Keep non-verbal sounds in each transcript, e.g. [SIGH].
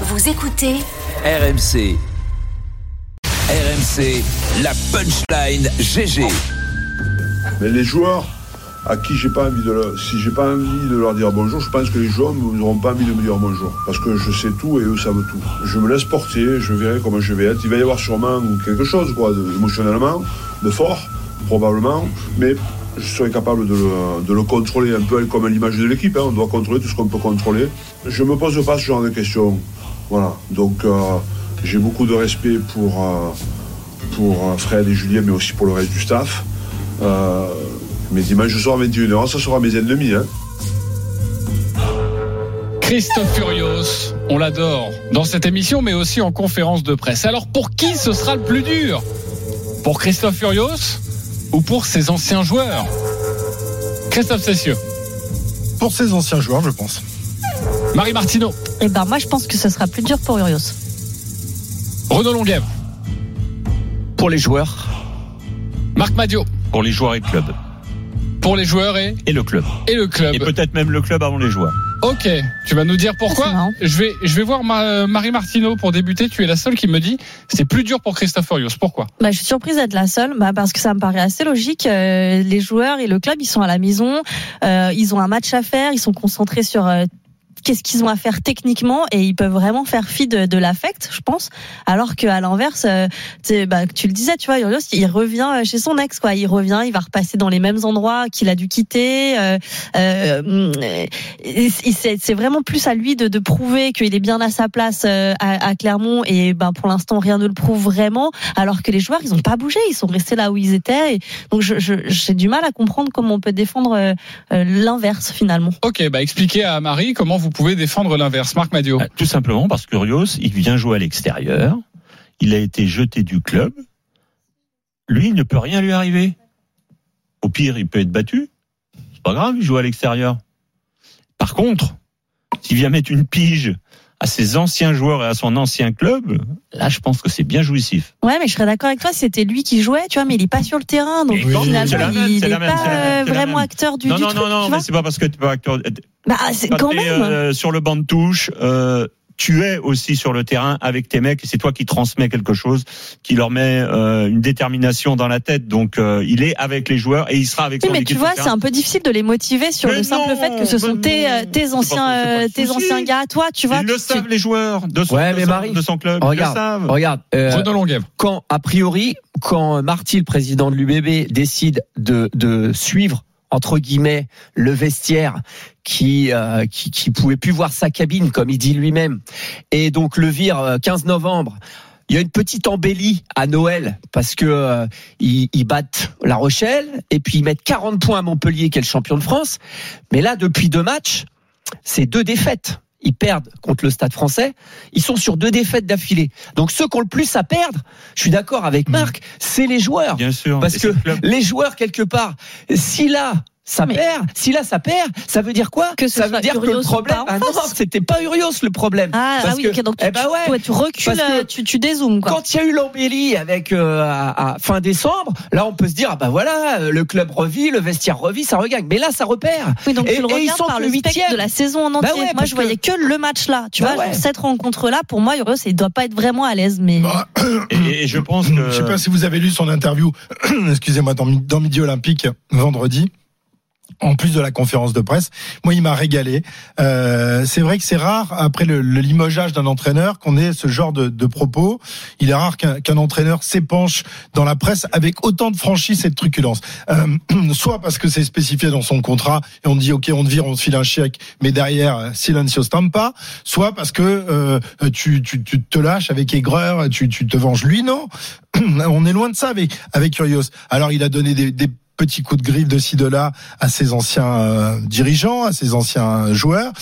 Vous écoutez RMC. RMC, la punchline GG. Mais les joueurs à qui j'ai pas envie de leur, si j'ai pas envie de leur dire bonjour, je pense que les joueurs n'auront pas envie de me dire bonjour. Parce que je sais tout et eux savent tout. Je me laisse porter, je verrai comment je vais être. Il va y avoir sûrement quelque chose, quoi, de- émotionnellement, de fort, probablement, mais je serai capable de le, contrôler un peu comme l'image de l'équipe. hein. On doit contrôler tout ce qu'on peut contrôler. Je me pose pas ce genre de questions. Voilà. Donc, euh, j'ai beaucoup de respect pour, euh, euh, Fred et Julien, mais aussi pour le reste du staff. Mais dimanche soir à 21h, ça sera mes ennemis. Hein. Christophe Furios, on l'adore dans cette émission, mais aussi en conférence de presse. Alors pour qui ce sera le plus dur? Pour Christophe Furios ou pour ses anciens joueurs Christophe Cessieux, Pour ces anciens joueurs, je pense. Marie Martineau, Eh ben moi je pense que ce sera plus dur pour Urios. Renaud Longuèvre, Pour les joueurs, Marc Madio, pour les joueurs et le club. pour les joueurs et, Et le club. et le club. Et peut-être même le club avant les joueurs. Ok, tu vas nous dire pourquoi je vais, je vais voir Ma- Marie Martineau pour débuter. Tu es la seule qui me dit c'est plus dur pour Christophe Furios. Pourquoi? Bah, je suis surprise d'être la seule, bah, parce que ça me paraît assez logique. Euh, les joueurs et le club, ils sont à la maison, euh, ils ont un match à faire, ils sont concentrés sur euh, qu'est-ce qu'ils ont à faire techniquement et ils peuvent vraiment faire fi de, de l'affect, je pense. Alors qu'à l'inverse, euh, bah, tu le disais, tu vois, Urios, il revient euh, chez son ex, quoi. Il revient, il va repasser dans les mêmes endroits qu'il a dû quitter. Euh, euh, et c'est vraiment plus à lui de, de prouver qu'il est bien à sa place euh, à, à Clermont et ben pour l'instant rien ne le prouve vraiment. Alors que les joueurs, ils ont pas bougé, ils sont restés là où ils étaient. Et donc j'ai du mal à comprendre comment on peut défendre l'inverse finalement. Ok, bah expliquez à Marie comment vous pouvez défendre l'inverse. Marc Madio. Ah, Tout simplement parce que Rios, il vient jouer à l'extérieur. Il a été jeté du club. Lui, il ne peut rien lui arriver. Au pire, il peut être battu. C'est pas grave, il joue à l'extérieur. Par contre, s'il vient mettre une pige à ses anciens joueurs et à son ancien club, là, je pense que c'est bien jouissif. Ouais, mais je serais d'accord avec toi, c'était lui qui jouait, tu vois, mais il est pas sur le terrain, donc oui, finalement même, il c'est est la même, pas euh, vraiment acteur du, non, du non, truc, non, non, tu mais c'est pas parce que tu pas acteur. Bah, Quand quand même. euh, sur le banc de touche, euh, tu es aussi sur le terrain avec tes mecs et c'est toi qui transmets quelque chose, qui leur met euh, une détermination dans la tête. Donc euh, il est avec les joueurs et il sera avec Oui, son mais équipe tu vois, c'est un peu difficile de les motiver sur Mais le simple fait que ce sont tes, euh, tes anciens, euh, tes anciens gars, toi, tu vois. Ils le tu- savent les joueurs de son, Ouais, de mais son- Marie, de son club. regarde, ils le savent. Regarde, euh, quand a priori, quand Marty, le président de l'UBB, décide de, de suivre entre guillemets le vestiaire qui euh, qui pouvait plus voir sa cabine comme il dit lui-même. Et donc le vire euh, 15 novembre. Il y a une petite embellie à Noël parce que euh, ils, ils battent La Rochelle et puis ils mettent 40 points à Montpellier qui est le champion de France. Mais là depuis deux matchs c'est deux défaites ils perdent contre le Stade français. Ils sont sur deux défaites d'affilée. Donc ceux qui ont le plus à perdre, je suis d'accord avec Marc, c'est les joueurs. Bien sûr. Parce que les joueurs, quelque part, si là, ça Mais- perd, si là, ça perd, ça veut dire quoi? Que Ça veut dire que le problème, ah non, c'était pas Urios le problème. Ah, Parce ah oui, que- ok, donc tu, eh ben ouais. ouais, tu recules, Parce que- tu, tu dézoomes, quoi. Quand il y a eu l'embellie avec euh, à, à fin décembre, là on peut se dire ah bah voilà le club revit, le vestiaire revit, ça regagne. Mais là ça repère. Oui, donc Et- tu le et ils regardes sont par le spectre huitième. de la saison en entier. Bah ouais, moi, je voyais que, le match là. Tu Bah vois, ouais. genre, cette rencontre là, pour moi, Urios, il doit pas être vraiment à l'aise, mais. Bah, [COUGHS] Et, et je pense [COUGHS] que. Je sais pas si vous avez lu son interview, [COUGHS] excusez-moi, dans, dans Midi Olympique vendredi. En plus de la conférence de presse, moi il m'a régalé. Euh, c'est vrai que c'est rare après le, le limogeage d'un entraîneur qu'on ait ce genre de, propos. Il est rare qu'un entraîneur s'épanche dans la presse avec autant de franchise et de truculence. Euh, [CLEARS THROAT] soit parce que c'est spécifié dans son contrat et on dit ok on te vire, on te file un chèque, mais derrière euh, silencio stampa. Soit parce que euh, tu te lâches avec aigreur, tu, tu te venges. Lui non, [CLEARS THROAT] on est loin de ça avec avec Curios. Alors il a donné des, des petits coups de griffe de ci de là à ses anciens euh, dirigeants, à ses anciens joueurs,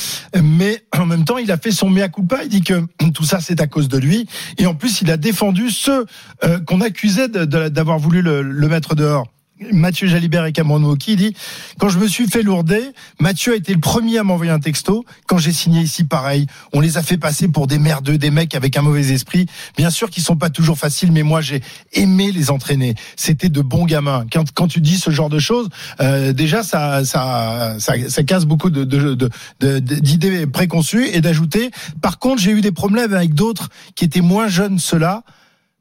mais en même temps il a fait son mea culpa. Il dit que [CLEARS THROAT] tout ça c'est à cause de lui, et en plus il a défendu ceux euh, qu'on accusait d'avoir voulu le mettre dehors. Mathieu Jalibert et Cameron il dit quand je me suis fait lourder, Mathieu a été le premier à m'envoyer un texto. Quand j'ai signé ici, pareil, on les a fait passer pour des merdeux, des mecs avec un mauvais esprit. Bien sûr qu'ils sont pas toujours faciles, mais moi j'ai aimé les entraîner. C'était de bons gamins. Quand, quand tu dis ce genre de choses, euh, déjà ça, ça, ça, ça casse beaucoup de, de, de- d'idées préconçues et d'ajouter. Par contre, j'ai eu des problèmes avec d'autres qui étaient moins jeunes, ceux-là.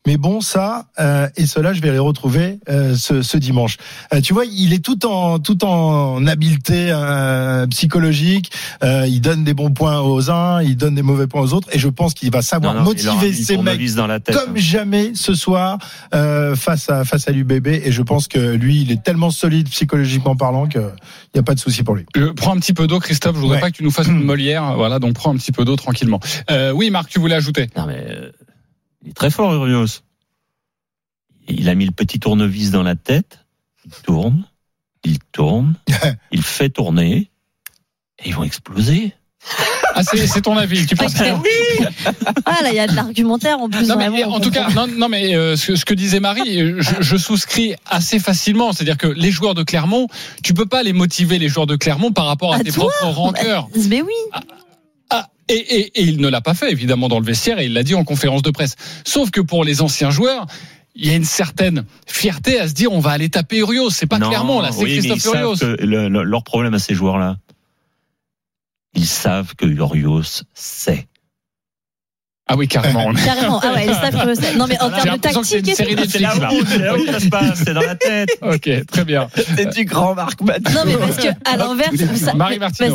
Mais bon, ça euh, et cela, je vais les retrouver euh, ce, ce dimanche. Euh, tu vois, il est tout en tout en habileté euh, psychologique. Euh, il donne des bons points aux uns, il donne des mauvais points aux autres, et je pense qu'il va savoir Non, non, il aura motiver ces le mecs dans la tête. comme jamais ce soir euh, face à face à l'UBB. Et je pense que lui, il est tellement solide psychologiquement parlant qu'il n'y a pas de souci pour lui. Je prends un petit peu d'eau, Christophe. Je voudrais Ouais. pas que tu nous fasses une [CLEARS THROAT] Molière. Voilà, donc prends un petit peu d'eau tranquillement. Euh, oui, Marc, tu voulais ajouter. Non, mais euh, il est très fort, Urios. Il a mis le petit tournevis dans la tête. Il tourne, il tourne, [LAUGHS] il fait tourner. Et ils vont exploser. Ah, c'est ton avis. Tu penses [LAUGHS] oui Ah là, il y a de l'argumentaire en plus. Non, mais vraiment, en on tout cas, non, non mais euh, ce, ce que disait Marie, euh, je, je souscris assez facilement. C'est-à-dire que les joueurs de Clermont, tu peux pas les motiver les joueurs de Clermont par rapport à Ah, tes toi propres rancœurs. Mais oui. Et, et, et il ne l'a pas fait évidemment dans le vestiaire et il l'a dit en conférence de presse. Sauf que pour les anciens joueurs. Il y a une certaine fierté à se dire on va aller taper Urios. C'est pas Non, Clermont là, c'est oui, Christophe Urios. le- leur problème à ces joueurs-là, ils savent que Urios sait. Ah oui, carrément. [LAUGHS] Carrément. Ah ouais, ils savent que c'est- Non, mais en termes de c'est tactique une et série. Netflix, là. c'est là où ça se passe, c'est dans la tête. [LAUGHS] ok, très bien. C'est du grand Marc Madiot. Non mais parce que à l'inverse,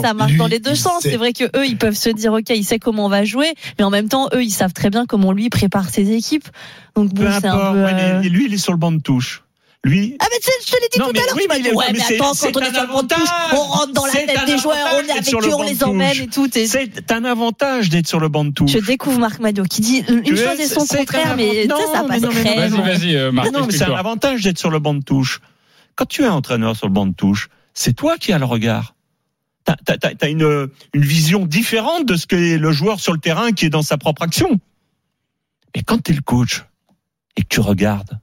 ça, marche dans les deux sens. C'est vrai que eux, ils peuvent se dire ok, il sait comment on va jouer, mais en même temps, eux, ils savent très bien comment lui prépare ses équipes. Donc bon, c'est un peu. ouais, euh, mais lui, il est sur le banc de touche. Lui, Ah mais je te l'ai dit Non, tout mais à l'heure. oui, tu m'as mais dit ouais, mais mais attends, quand on est un sur le banc de touche, on rentre dans la tête des joueurs, on est avec eux, on les emmène et tout. et- c'est un avantage d'être sur le banc de touche. Je découvre Marc Madio qui dit une chose et son c'est un contraire, mais ça non, passe mais mais très Vas-y, bien. vas-y, euh, Marc. Mais non, mais c'est un avantage d'être sur le banc de touche. Quand tu es entraîneur sur le banc de touche, c'est toi qui as le regard. T'as as, une, une vision différente de ce que le joueur sur le terrain qui est dans sa propre action. Et quand tu es le coach et que tu regardes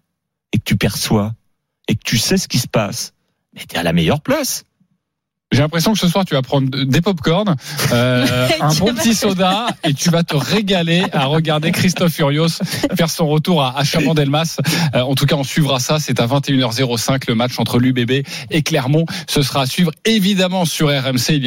et que tu perçois et que tu sais ce qui se passe, mais tu es à la meilleure place. J'ai l'impression que ce soir tu vas prendre des pop-corn, euh, [LAUGHS] un bon petit soda [LAUGHS] et tu vas te régaler à regarder Christophe Furios faire son retour à, à Chabandelmas. Euh, en tout cas, on suivra ça. C'est à 21h05 le match entre l'UBB et Clermont. Ce sera à suivre évidemment sur RMC.